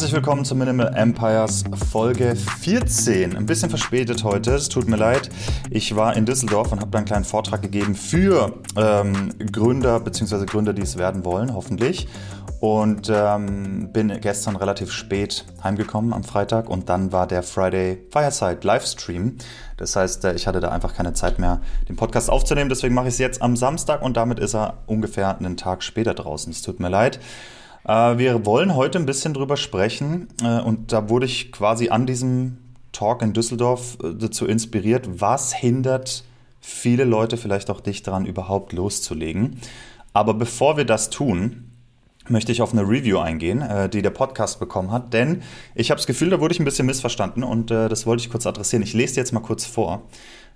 Herzlich willkommen zu Minimal Empires Folge 14. Ein bisschen verspätet heute, es tut mir leid. Ich war in Düsseldorf und habe da einen kleinen Vortrag gegeben für ähm, Gründer bzw. Gründer, die es werden wollen, hoffentlich. Und ähm, bin gestern relativ spät heimgekommen am Freitag und dann war der Friday Fireside Livestream. Das heißt, äh, ich hatte da einfach keine Zeit mehr, den Podcast aufzunehmen. Deswegen mache ich es jetzt am Samstag und damit ist er ungefähr einen Tag später draußen. Es tut mir leid. Äh, wir wollen heute ein bisschen drüber sprechen äh, und da wurde ich quasi an diesem Talk in Düsseldorf äh, dazu inspiriert, was hindert viele Leute, vielleicht auch dich daran, überhaupt loszulegen. Aber bevor wir das tun, möchte ich auf eine Review eingehen, die der Podcast bekommen hat, denn ich habe das Gefühl, da wurde ich ein bisschen missverstanden und das wollte ich kurz adressieren. Ich lese dir jetzt mal kurz vor.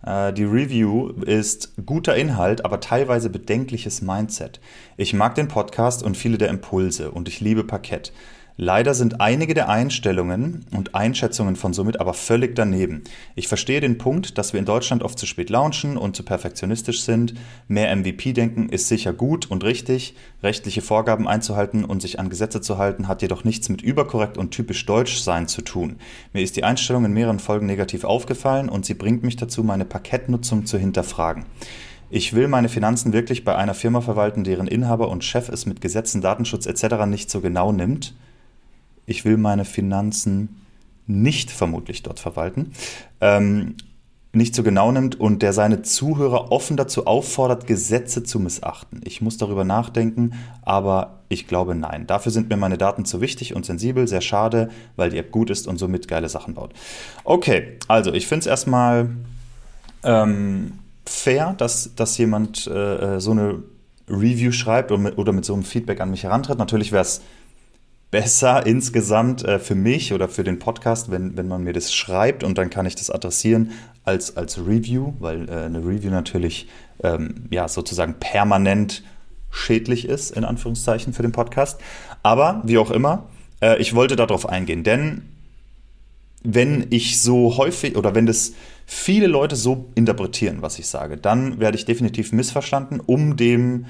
Äh, die Review ist guter Inhalt, aber teilweise bedenkliches Mindset. Ich mag den Podcast und viele der Impulse und ich liebe Parkett. Leider sind einige der Einstellungen und Einschätzungen von somit aber völlig daneben. Ich verstehe den Punkt, dass wir in Deutschland oft zu spät launchen und zu perfektionistisch sind. Mehr MVP-Denken ist sicher gut und richtig. Rechtliche Vorgaben einzuhalten und sich an Gesetze zu halten, hat jedoch nichts mit überkorrekt und typisch deutsch sein zu tun. Mir ist die Einstellung in mehreren Folgen negativ aufgefallen und sie bringt mich dazu, meine Parkettnutzung zu hinterfragen. Ich will meine Finanzen wirklich bei einer Firma verwalten, deren Inhaber und Chef es mit Gesetzen, Datenschutz etc. nicht so genau nimmt ich will meine Finanzen nicht vermutlich dort verwalten, ähm, nicht so genau nimmt und der seine Zuhörer offen dazu auffordert, Gesetze zu missachten. Ich muss darüber nachdenken, aber ich glaube nein. Dafür sind mir meine Daten zu wichtig und sensibel. Sehr schade, weil die App gut ist und somit geile Sachen baut. Okay, also ich finde es erstmal ähm, fair, dass, dass jemand äh, äh, so eine Review schreibt oder mit, oder mit so einem Feedback an mich herantritt. Natürlich wäre es besser insgesamt äh, für mich oder für den Podcast, wenn, wenn man mir das schreibt und dann kann ich das adressieren als, als Review, weil äh, eine Review natürlich ähm, ja, sozusagen permanent schädlich ist, in Anführungszeichen, für den Podcast. Aber wie auch immer, äh, ich wollte darauf eingehen, denn wenn ich so häufig oder wenn das viele Leute so interpretieren, was ich sage, dann werde ich definitiv missverstanden, um dem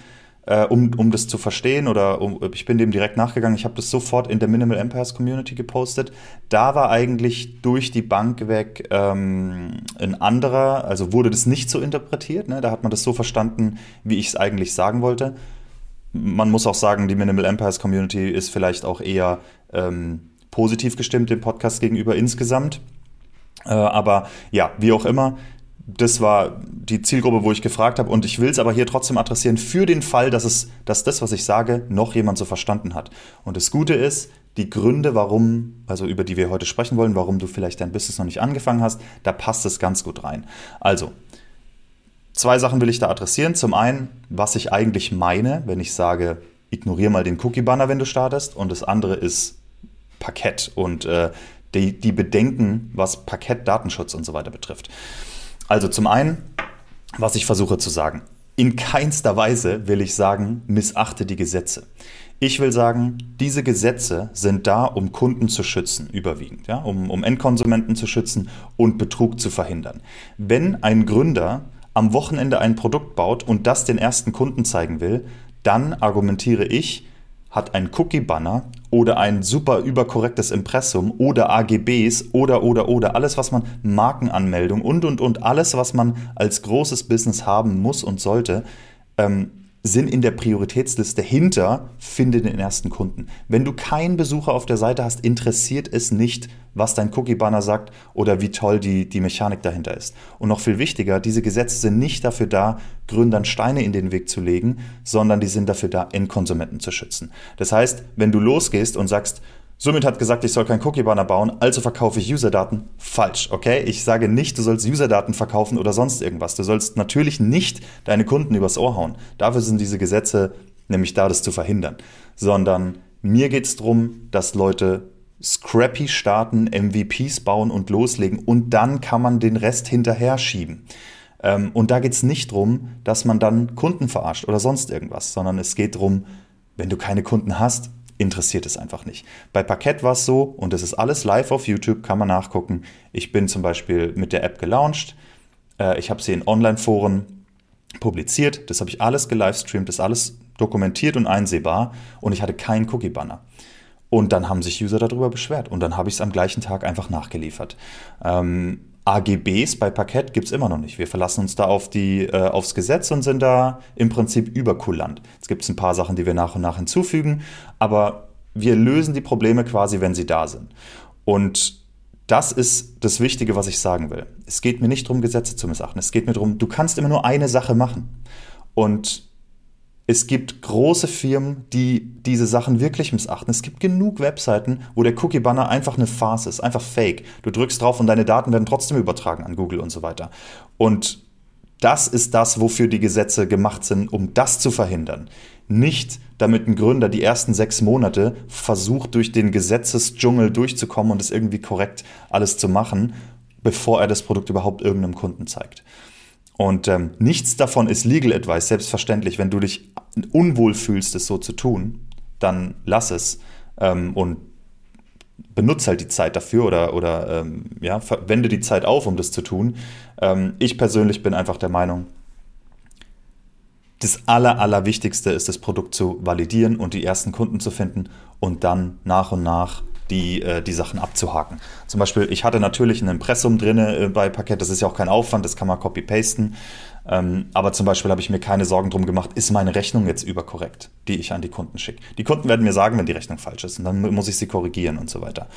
äh, um, um das zu verstehen oder um, ich bin dem direkt nachgegangen. Ich habe das sofort in der Minimal Empires Community gepostet. Da war eigentlich durch die Bank weg ähm, ein anderer, also wurde das nicht so interpretiert. Ne? Da hat man das so verstanden, wie ich es eigentlich sagen wollte. Man muss auch sagen, die Minimal Empires Community ist vielleicht auch eher ähm, positiv gestimmt dem Podcast gegenüber insgesamt. Äh, aber ja, wie auch immer, das war die Zielgruppe, wo ich gefragt habe. Und ich will es aber hier trotzdem adressieren für den Fall, dass, es, dass das, was ich sage, noch jemand so verstanden hat. Und das Gute ist, die Gründe, warum, also über die wir heute sprechen wollen, warum du vielleicht dein Business noch nicht angefangen hast, da passt es ganz gut rein. Also, zwei Sachen will ich da adressieren. Zum einen, was ich eigentlich meine, wenn ich sage, ignoriere mal den Cookie-Banner, wenn du startest. Und das andere ist Parkett und äh, die, die Bedenken, was Parkett, Datenschutz und so weiter betrifft. Also zum einen, was ich versuche zu sagen. In keinster Weise will ich sagen, missachte die Gesetze. Ich will sagen, diese Gesetze sind da, um Kunden zu schützen, überwiegend, ja, um, um Endkonsumenten zu schützen und Betrug zu verhindern. Wenn ein Gründer am Wochenende ein Produkt baut und das den ersten Kunden zeigen will, dann argumentiere ich, hat ein Cookie-Banner oder ein super überkorrektes Impressum oder AGBs oder oder oder. Alles, was man Markenanmeldung und und und. Alles, was man als großes Business haben muss und sollte, ähm, sind in der Prioritätsliste hinter, finde den ersten Kunden. Wenn du keinen Besucher auf der Seite hast, interessiert es nicht, was dein Cookie-Banner sagt oder wie toll die, die Mechanik dahinter ist. Und noch viel wichtiger, diese Gesetze sind nicht dafür da, Gründern Steine in den Weg zu legen, sondern die sind dafür da, Endkonsumenten zu schützen. Das heißt, wenn du losgehst und sagst, Somit hat gesagt, ich soll keinen Cookie-Banner bauen, also verkaufe ich User-Daten. Falsch, okay? Ich sage nicht, du sollst User-Daten verkaufen oder sonst irgendwas. Du sollst natürlich nicht deine Kunden übers Ohr hauen. Dafür sind diese Gesetze nämlich da, das zu verhindern. Sondern mir geht es darum, dass Leute scrappy starten, MVPs bauen und loslegen und dann kann man den Rest hinterher schieben. Ähm, und da geht es nicht darum, dass man dann Kunden verarscht oder sonst irgendwas, sondern es geht darum, wenn du keine Kunden hast, interessiert es einfach nicht. Bei Parkett war es so, und das ist alles live auf YouTube, kann man nachgucken. Ich bin zum Beispiel mit der App gelauncht. Äh, ich habe sie in Online-Foren publiziert. Das habe ich alles gelivestreamt, das ist alles dokumentiert und einsehbar. Und ich hatte keinen Cookie-Banner. Und dann haben sich User darüber beschwert. Und dann habe ich es am gleichen Tag einfach nachgeliefert. Ähm, AGBs bei Parkett gibt es immer noch nicht. Wir verlassen uns da auf die, äh, aufs Gesetz und sind da im Prinzip überkulant. Jetzt gibt es ein paar Sachen, die wir nach und nach hinzufügen, aber wir lösen die Probleme quasi, wenn sie da sind. Und das ist das Wichtige, was ich sagen will. Es geht mir nicht darum, Gesetze zu missachten. Es geht mir darum, du kannst immer nur eine Sache machen. Und es gibt große Firmen, die diese Sachen wirklich missachten. Es gibt genug Webseiten, wo der Cookie-Banner einfach eine Farce ist, einfach fake. Du drückst drauf und deine Daten werden trotzdem übertragen an Google und so weiter. Und das ist das, wofür die Gesetze gemacht sind, um das zu verhindern. Nicht, damit ein Gründer die ersten sechs Monate versucht, durch den Gesetzesdschungel durchzukommen und es irgendwie korrekt alles zu machen, bevor er das Produkt überhaupt irgendeinem Kunden zeigt. Und ähm, nichts davon ist Legal Advice, selbstverständlich. Wenn du dich unwohl fühlst, es so zu tun, dann lass es ähm, und benutze halt die Zeit dafür oder, oder ähm, ja, wende die Zeit auf, um das zu tun. Ähm, ich persönlich bin einfach der Meinung, das Aller, Allerwichtigste ist, das Produkt zu validieren und die ersten Kunden zu finden und dann nach und nach die, äh, die Sachen abzuhaken. Zum Beispiel, ich hatte natürlich ein Impressum drin äh, bei Parkett, das ist ja auch kein Aufwand, das kann man copy-pasten. Ähm, aber zum Beispiel habe ich mir keine Sorgen drum gemacht, ist meine Rechnung jetzt überkorrekt, die ich an die Kunden schicke. Die Kunden werden mir sagen, wenn die Rechnung falsch ist und dann muss ich sie korrigieren und so weiter.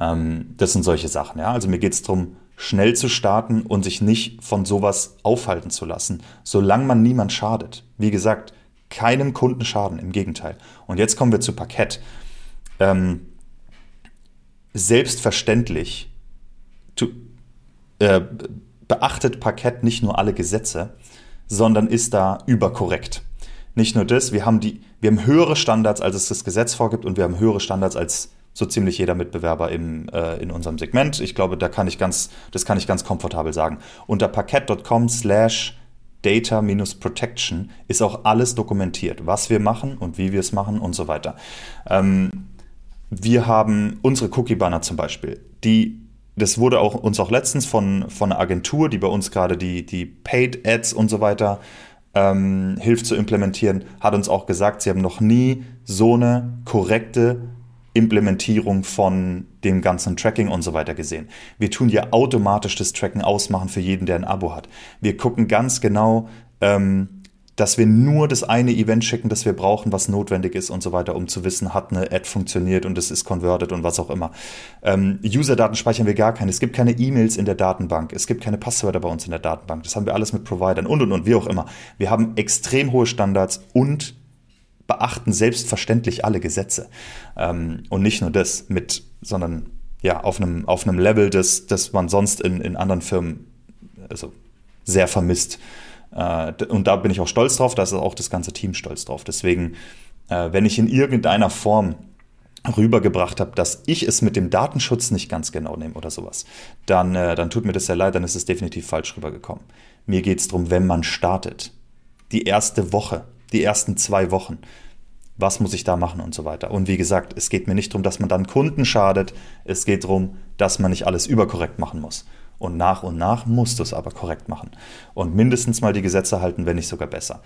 Ähm, das sind solche Sachen, ja. Also mir geht es darum, schnell zu starten und sich nicht von sowas aufhalten zu lassen, solange man niemand schadet. Wie gesagt, keinem Kunden schaden, im Gegenteil. Und jetzt kommen wir zu Parkett. Ähm, selbstverständlich tu, äh, beachtet Parkett nicht nur alle Gesetze, sondern ist da überkorrekt. Nicht nur das, wir haben, die, wir haben höhere Standards, als es das Gesetz vorgibt und wir haben höhere Standards als so ziemlich jeder Mitbewerber im, äh, in unserem Segment. Ich glaube, da kann ich ganz, das kann ich ganz komfortabel sagen. Unter parkett.com slash data-protection ist auch alles dokumentiert, was wir machen und wie wir es machen und so weiter. Ähm, wir haben unsere Cookie-Banner zum Beispiel, die das wurde auch uns auch letztens von, von einer Agentur, die bei uns gerade die, die Paid Ads und so weiter ähm, hilft zu implementieren, hat uns auch gesagt, sie haben noch nie so eine korrekte Implementierung von dem ganzen Tracking und so weiter gesehen. Wir tun ja automatisch das Tracken ausmachen für jeden, der ein Abo hat. Wir gucken ganz genau, ähm, dass wir nur das eine Event schicken, das wir brauchen, was notwendig ist und so weiter, um zu wissen, hat eine Ad funktioniert und es ist converted und was auch immer. Ähm, User-Daten speichern wir gar keine. Es gibt keine E-Mails in der Datenbank. Es gibt keine Passwörter bei uns in der Datenbank. Das haben wir alles mit Providern und und und, wie auch immer. Wir haben extrem hohe Standards und beachten selbstverständlich alle Gesetze. Ähm, und nicht nur das mit, sondern ja, auf einem, auf einem Level, das, das man sonst in, in anderen Firmen also sehr vermisst. Äh, und da bin ich auch stolz drauf, da ist auch das ganze Team stolz drauf. Deswegen, äh, wenn ich in irgendeiner Form rübergebracht habe, dass ich es mit dem Datenschutz nicht ganz genau nehme oder sowas, dann, äh, dann tut mir das sehr leid, dann ist es definitiv falsch rübergekommen. Mir geht es darum, wenn man startet, die erste Woche, die ersten zwei Wochen, was muss ich da machen und so weiter. Und wie gesagt, es geht mir nicht darum, dass man dann Kunden schadet, es geht darum, dass man nicht alles überkorrekt machen muss. Und nach und nach musst du es aber korrekt machen. Und mindestens mal die Gesetze halten, wenn nicht sogar besser.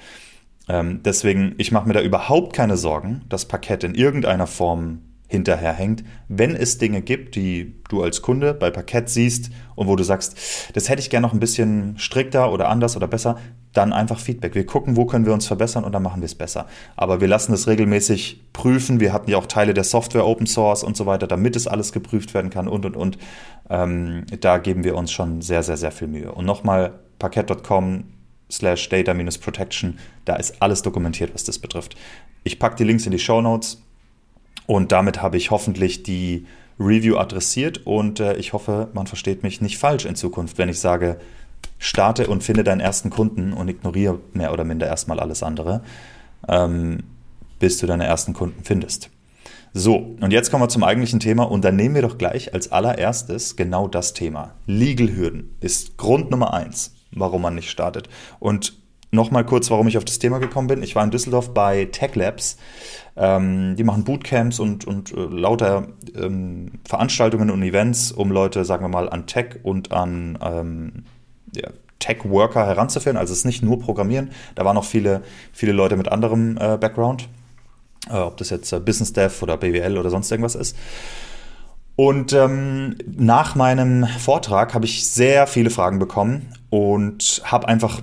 Ähm, deswegen, ich mache mir da überhaupt keine Sorgen, dass Parkett in irgendeiner Form hinterherhängt, wenn es Dinge gibt, die du als Kunde bei Parkett siehst und wo du sagst, das hätte ich gerne noch ein bisschen strikter oder anders oder besser, dann einfach Feedback. Wir gucken, wo können wir uns verbessern und dann machen wir es besser. Aber wir lassen es regelmäßig prüfen. Wir hatten ja auch Teile der Software Open Source und so weiter, damit es alles geprüft werden kann und und und. Ähm, da geben wir uns schon sehr, sehr, sehr viel Mühe. Und nochmal parkett.com slash data-protection, da ist alles dokumentiert, was das betrifft. Ich packe die Links in die Show Notes Und damit habe ich hoffentlich die Review adressiert und äh, ich hoffe, man versteht mich nicht falsch in Zukunft, wenn ich sage, starte und finde deinen ersten Kunden und ignoriere mehr oder minder erstmal alles andere, ähm, bis du deine ersten Kunden findest. So, und jetzt kommen wir zum eigentlichen Thema und dann nehmen wir doch gleich als allererstes genau das Thema. Legal-Hürden ist Grund Nummer eins, warum man nicht startet. Und nochmal kurz, warum ich auf das Thema gekommen bin. Ich war in Düsseldorf bei Tech Labs. Ähm, die machen Bootcamps und, und äh, lauter ähm, Veranstaltungen und Events, um Leute, sagen wir mal, an Tech und an ähm, ja, Tech-Worker heranzuführen. Also es ist nicht nur Programmieren, da waren auch viele, viele Leute mit anderem äh, Background, äh, ob das jetzt äh, Business Dev oder BWL oder sonst irgendwas ist. Und ähm, nach meinem Vortrag habe ich sehr viele Fragen bekommen und habe einfach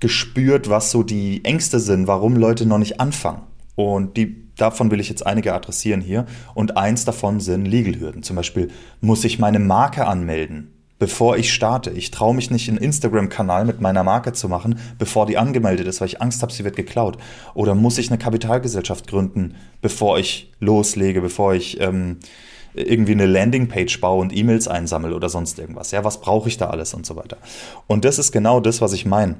gespürt, was so die Ängste sind, warum Leute noch nicht anfangen. Und die, davon will ich jetzt einige adressieren hier. Und eins davon sind Legal-Hürden. Zum Beispiel, muss ich meine Marke anmelden? bevor ich starte. Ich traue mich nicht, einen Instagram-Kanal mit meiner Marke zu machen, bevor die angemeldet ist, weil ich Angst habe, sie wird geklaut. Oder muss ich eine Kapitalgesellschaft gründen, bevor ich loslege, bevor ich ähm, irgendwie eine Landingpage baue und E-Mails einsammle oder sonst irgendwas. Ja, was brauche ich da alles und so weiter. Und das ist genau das, was ich meine.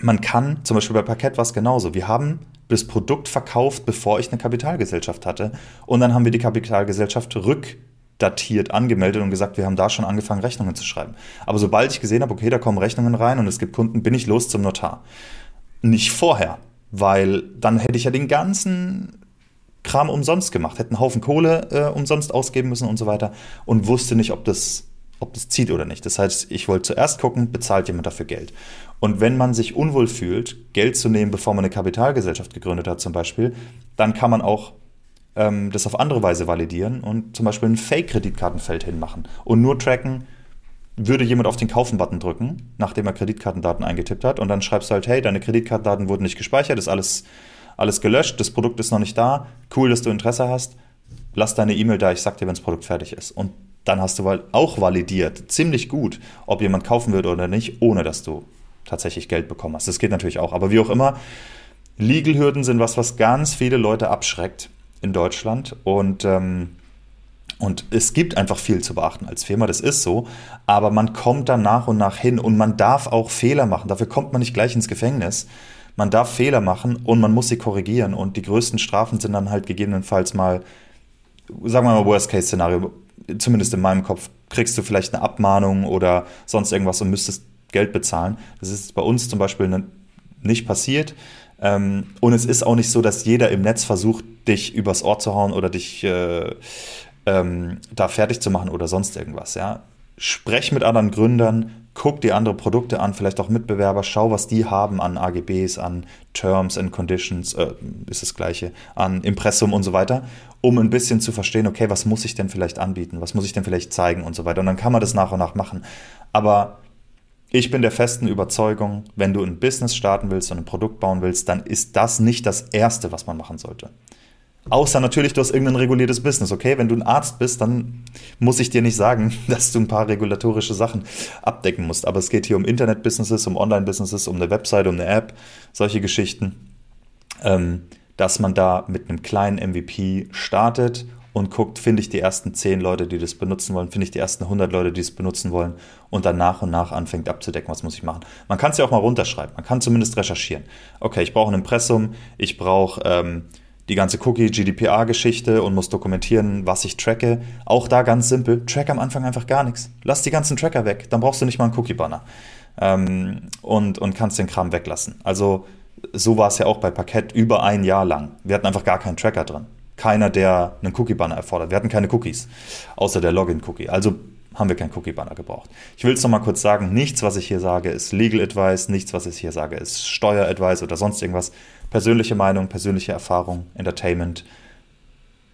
Man kann, zum Beispiel bei Parkett war es genauso. Wir haben das Produkt verkauft, bevor ich eine Kapitalgesellschaft hatte. Und dann haben wir die Kapitalgesellschaft rück datiert angemeldet und gesagt, wir haben da schon angefangen, Rechnungen zu schreiben. Aber sobald ich gesehen habe, okay, da kommen Rechnungen rein und es gibt Kunden, bin ich los zum Notar. Nicht vorher, weil dann hätte ich ja den ganzen Kram umsonst gemacht, hätte einen Haufen Kohle äh, umsonst ausgeben müssen und so weiter und wusste nicht, ob das, ob das zieht oder nicht. Das heißt, ich wollte zuerst gucken, bezahlt jemand dafür Geld. Und wenn man sich unwohl fühlt, Geld zu nehmen, bevor man eine Kapitalgesellschaft gegründet hat zum Beispiel, dann kann man auch ähm, das auf andere Weise validieren und zum Beispiel ein Fake-Kreditkartenfeld hinmachen und nur tracken, würde jemand auf den Kaufen-Button drücken, nachdem er Kreditkartendaten eingetippt hat und dann schreibst du halt, hey, deine Kreditkartendaten wurden nicht gespeichert, ist alles, alles gelöscht, das Produkt ist noch nicht da, cool, dass du Interesse hast, lass deine E-Mail da, ich sag dir, wenn das Produkt fertig ist. Und dann hast du auch validiert, ziemlich gut, ob jemand kaufen würde oder nicht, ohne dass du tatsächlich Geld bekommen hast. Das geht natürlich auch, aber wie auch immer, Legal-Hürden sind was, was ganz viele Leute abschreckt in Deutschland und ähm, und es gibt einfach viel zu beachten als Firma, das ist so. Aber man kommt dann nach und nach hin und man darf auch Fehler machen. Dafür kommt man nicht gleich ins Gefängnis. Man darf Fehler machen und man muss sie korrigieren. Und die größten Strafen sind dann halt gegebenenfalls mal, sagen wir mal, Worst-Case-Szenario. Zumindest in meinem Kopf kriegst du vielleicht eine Abmahnung oder sonst irgendwas und müsstest Geld bezahlen. Das ist bei uns zum Beispiel nicht passiert. Ähm, und es ist auch nicht so, dass jeder im Netz versucht, dich übers Ohr zu hauen oder dich äh, ähm, da fertig zu machen oder sonst irgendwas. Ja? Sprech mit anderen Gründern, guck dir andere Produkte an, vielleicht auch Mitbewerber, schau, was die haben an AGBs, an Terms and Conditions, äh, ist das gleiche, an Impressum und so weiter, um ein bisschen zu verstehen, okay, was muss ich denn vielleicht anbieten, was muss ich denn vielleicht zeigen und so weiter. Und dann kann man das nach und nach machen. Aber ich bin der festen Überzeugung, wenn du ein Business starten willst und ein Produkt bauen willst, dann ist das nicht das Erste, was man machen sollte. Außer natürlich, du hast irgendein reguliertes Business, okay? Wenn du ein Arzt bist, dann muss ich dir nicht sagen, dass du ein paar regulatorische Sachen abdecken musst. Aber es geht hier um Internet-Businesses, um Online-Businesses, um eine Website, um eine App, solche Geschichten, ähm, dass man da mit einem kleinen MVP startet und guckt, finde ich die ersten 10 Leute, die das benutzen wollen, finde ich die ersten 100 Leute, die es benutzen wollen und dann nach und nach anfängt abzudecken, was muss ich machen. Man kann es ja auch mal runterschreiben, man kann zumindest recherchieren. Okay, ich brauche ein Impressum, ich brauche ähm, die ganze Cookie-GDPR-Geschichte und muss dokumentieren, was ich tracke. Auch da ganz simpel, track am Anfang einfach gar nichts. Lass die ganzen Tracker weg, dann brauchst du nicht mal einen Cookie-Banner ähm, und, und kannst den Kram weglassen. Also so war es ja auch bei Parkett über ein Jahr lang. Wir hatten einfach gar keinen Tracker drin keiner, der einen Cookie-Banner erfordert. Wir hatten keine Cookies, außer der Login-Cookie. Also haben wir keinen Cookie-Banner gebraucht. Ich will es nochmal kurz sagen, nichts, was ich hier sage, ist Legal Advice, nichts, was ich hier sage, ist Steuer-Advice oder sonst irgendwas. Persönliche Meinung, persönliche Erfahrung, Entertainment.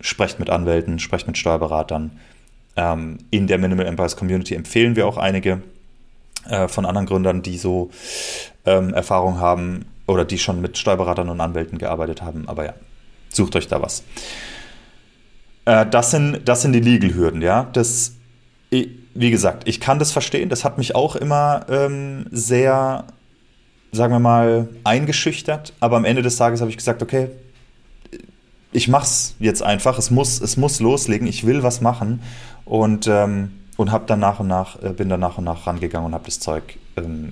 Sprecht mit Anwälten, sprecht mit Steuerberatern. Ähm, in der Minimal Empires Community empfehlen wir auch einige äh, von anderen Gründern, die so ähm, Erfahrung haben oder die schon mit Steuerberatern und Anwälten gearbeitet haben. Aber ja, Sucht euch da was. Äh, das, sind, das sind die Legal-Hürden, ja. Das, wie gesagt, ich kann das verstehen. Das hat mich auch immer ähm, sehr, sagen wir mal, eingeschüchtert. Aber am Ende des Tages habe ich gesagt, okay, ich mach's jetzt einfach. Es muss, es muss loslegen. Ich will was machen und ähm, und habe dann nach und nach äh, bin dann nach und nach rangegangen und habe das Zeug ähm,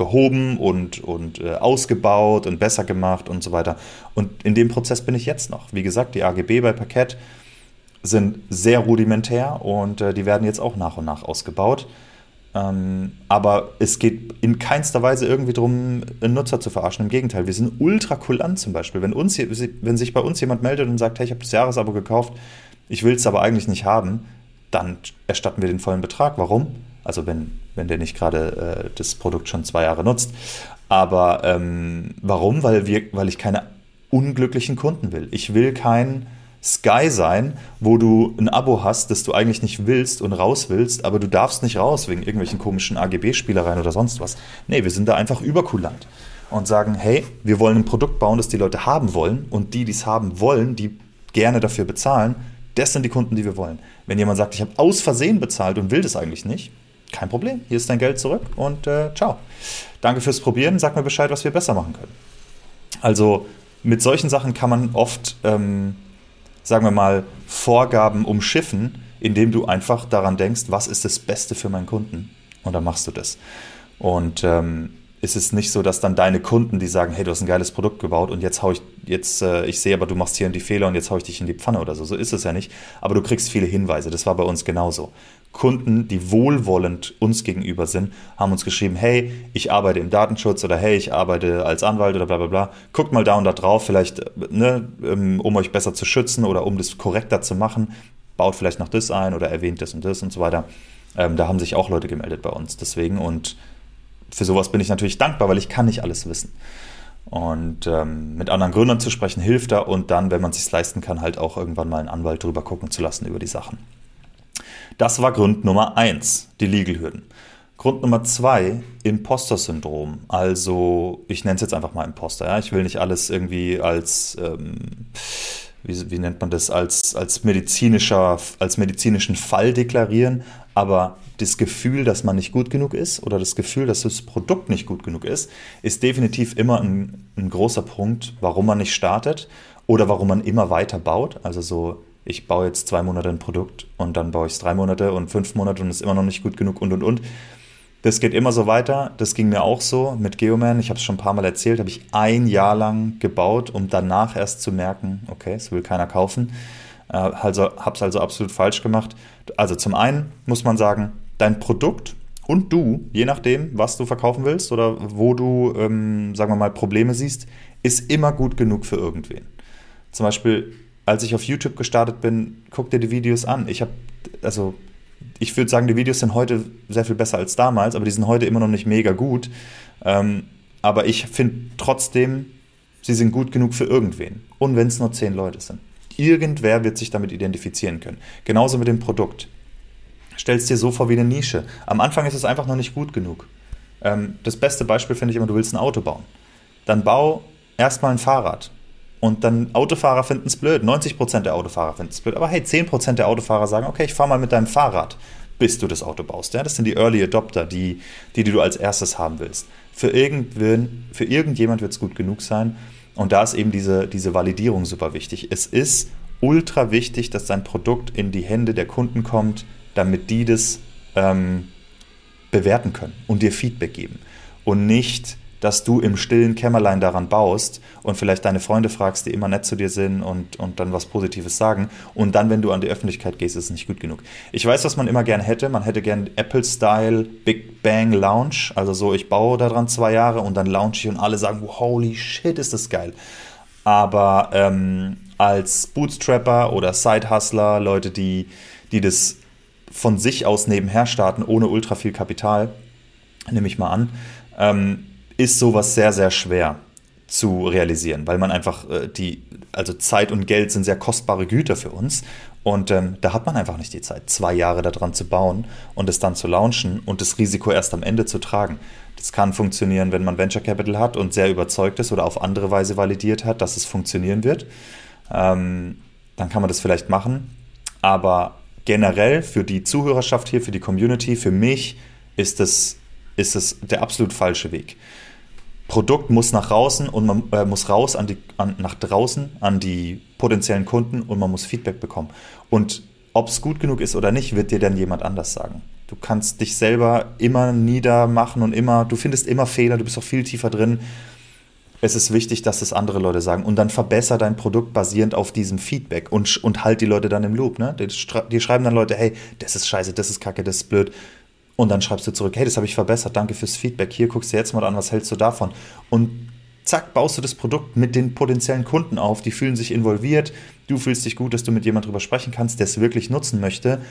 behoben und und äh, ausgebaut und besser gemacht und so weiter. Und in dem Prozess bin ich jetzt noch. Wie gesagt, die AGB bei Parkett sind sehr rudimentär und äh, die werden jetzt auch nach und nach ausgebaut. Ähm, aber es geht in keinster Weise irgendwie darum, einen Nutzer zu verarschen. Im Gegenteil, wir sind ultra kulant zum Beispiel. Wenn, uns, wenn sich bei uns jemand meldet und sagt, hey, ich habe das Jahresabo gekauft, ich will es aber eigentlich nicht haben, dann erstatten wir den vollen Betrag. Warum? Also wenn, wenn der nicht gerade äh, das Produkt schon zwei Jahre nutzt. Aber ähm, warum? Weil, wir, weil ich keine unglücklichen Kunden will. Ich will keinen Sky sein, wo du ein Abo hast, das du eigentlich nicht willst und raus willst, aber du darfst nicht raus wegen irgendwelchen komischen AGB-Spielereien oder sonst was. Nee, wir sind da einfach überkulant und sagen, hey, wir wollen ein Produkt bauen, das die Leute haben wollen und die, die es haben wollen, die gerne dafür bezahlen, das sind die Kunden, die wir wollen. Wenn jemand sagt, ich habe aus Versehen bezahlt und will das eigentlich nicht, kein Problem. Hier ist dein Geld zurück und äh, ciao. Danke fürs Probieren. Sag mir Bescheid, was wir besser machen können. Also mit solchen Sachen kann man oft ähm, sagen wir mal, Vorgaben umschiffen, indem du einfach daran denkst, was ist das Beste für meinen Kunden? Und dann machst du das. Und ähm, ist es nicht so, dass dann deine Kunden, die sagen, hey, du hast ein geiles Produkt gebaut und jetzt hau ich, jetzt, äh, ich sehe aber, du machst hier die Fehler und jetzt hau ich dich in die Pfanne oder so. So ist es ja nicht. Aber du kriegst viele Hinweise. Das war bei uns genauso. Kunden, die wohlwollend uns gegenüber sind, haben uns geschrieben, hey, ich arbeite im Datenschutz oder hey, ich arbeite als Anwalt oder bla bla bla. Guckt mal da und da drauf, vielleicht, ne, ähm, um euch besser zu schützen oder um das korrekter zu machen. Baut vielleicht noch das ein oder erwähnt das und das und so weiter. Ähm, da haben sich auch Leute gemeldet bei uns. Deswegen und für sowas bin ich natürlich dankbar, weil ich kann nicht alles wissen. Und ähm, mit anderen Gründern zu sprechen hilft da und dann, wenn man es sich leisten kann, halt auch irgendwann mal einen Anwalt drüber gucken zu lassen über die Sachen. Das war Grund Nummer eins, die Legal-Hürden. Grund Nummer zwei, Imposter-Syndrom. Also, ich nenne es jetzt einfach mal Imposter. Ja? Ich will nicht alles irgendwie als, ähm, wie, wie, nennt man das, als, als, medizinischer, als medizinischen Fall deklarieren, aber das Gefühl, dass man nicht gut genug ist oder das Gefühl, dass das Produkt nicht gut genug ist, ist definitiv immer ein, ein großer Punkt, warum man nicht startet oder warum man immer weiter baut. Also so ich baue jetzt zwei Monate ein Produkt und dann baue ich es drei Monate und fünf Monate und es ist immer noch nicht gut genug und und und. Das geht immer so weiter. Das ging mir auch so mit Geoman. Ich habe es schon ein paar Mal erzählt, habe ich ein Jahr lang gebaut, um danach erst zu merken, okay, es will keiner kaufen. Äh, also habe es also absolut falsch gemacht. Also zum einen muss man sagen, dein Produkt und du, je nachdem, was du verkaufen willst oder wo du, ähm, sagen wir mal, Probleme siehst, ist immer gut genug für irgendwen. Zum Beispiel als ich auf YouTube gestartet bin, guck dir die Videos an. Ich habe, also ich würde sagen, die Videos sind heute sehr viel besser als damals, aber die sind heute immer noch nicht mega gut. Ähm, aber ich finde trotzdem, sie sind gut genug für irgendwen. Und wenn es nur zehn Leute sind. Irgendwer wird sich damit identifizieren können. Genauso mit dem Produkt. Stell es dir so vor wie eine Nische. Am Anfang ist es einfach noch nicht gut genug. Ähm, das beste Beispiel finde ich immer, du willst ein Auto bauen. Dann bau erstmal ein Fahrrad. Und dann Autofahrer finden es blöd. 90% der Autofahrer finden es blöd. Aber hey, 10% der Autofahrer sagen, okay, ich fahre mal mit deinem Fahrrad, bis du das Auto baust. Ja, das sind die Early Adopter, die, die, die du als erstes haben willst. Für, irgendwen, für irgendjemand wird es gut genug sein. Und da ist eben diese, diese Validierung super wichtig. Es ist ultra wichtig, dass dein Produkt in die Hände der Kunden kommt, damit die das ähm, bewerten können und dir Feedback geben. Und nicht dass du im stillen Kämmerlein daran baust und vielleicht deine Freunde fragst, die immer nett zu dir sind und, und dann was Positives sagen. Und dann, wenn du an die Öffentlichkeit gehst, ist es nicht gut genug. Ich weiß, was man immer gern hätte. Man hätte gern Apple-Style Big Bang Launch. Also so, ich baue daran zwei Jahre und dann launch ich und alle sagen, holy shit, ist das geil. Aber ähm, als Bootstrapper oder Side-Hustler, Leute, die, die das von sich aus nebenher starten, ohne ultra viel Kapital, nehme ich mal an, ähm, ist sowas sehr, sehr schwer zu realisieren, weil man einfach äh, die, also Zeit und Geld sind sehr kostbare Güter für uns und ähm, da hat man einfach nicht die Zeit, zwei Jahre daran zu bauen und es dann zu launchen und das Risiko erst am Ende zu tragen. Das kann funktionieren, wenn man Venture Capital hat und sehr überzeugt ist oder auf andere Weise validiert hat, dass es funktionieren wird. Ähm, dann kann man das vielleicht machen. Aber generell für die Zuhörerschaft hier, für die Community, für mich ist es, ist es der absolut falsche Weg. Produkt muss nach draußen und man äh, muss raus an die, an, nach draußen an die potenziellen Kunden und man muss Feedback bekommen. Und ob es gut genug ist oder nicht, wird dir dann jemand anders sagen. Du kannst dich selber immer niedermachen und immer, du findest immer Fehler, du bist auch viel tiefer drin. Es ist wichtig, dass es andere Leute sagen. Und dann verbessere dein Produkt basierend auf diesem Feedback und, und halt die Leute dann im Loop. Ne? Die, die schreiben dann Leute, hey, das ist scheiße, das ist kacke, das ist blöd. Und dann schreibst du zurück, hey, das habe ich verbessert, danke fürs Feedback. Hier guckst du jetzt mal an, was hältst du davon? Und zack, baust du das Produkt mit den potenziellen Kunden auf. Die fühlen sich involviert. Du fühlst dich gut, dass du mit jemandem drüber sprechen kannst, der es wirklich nutzen möchte.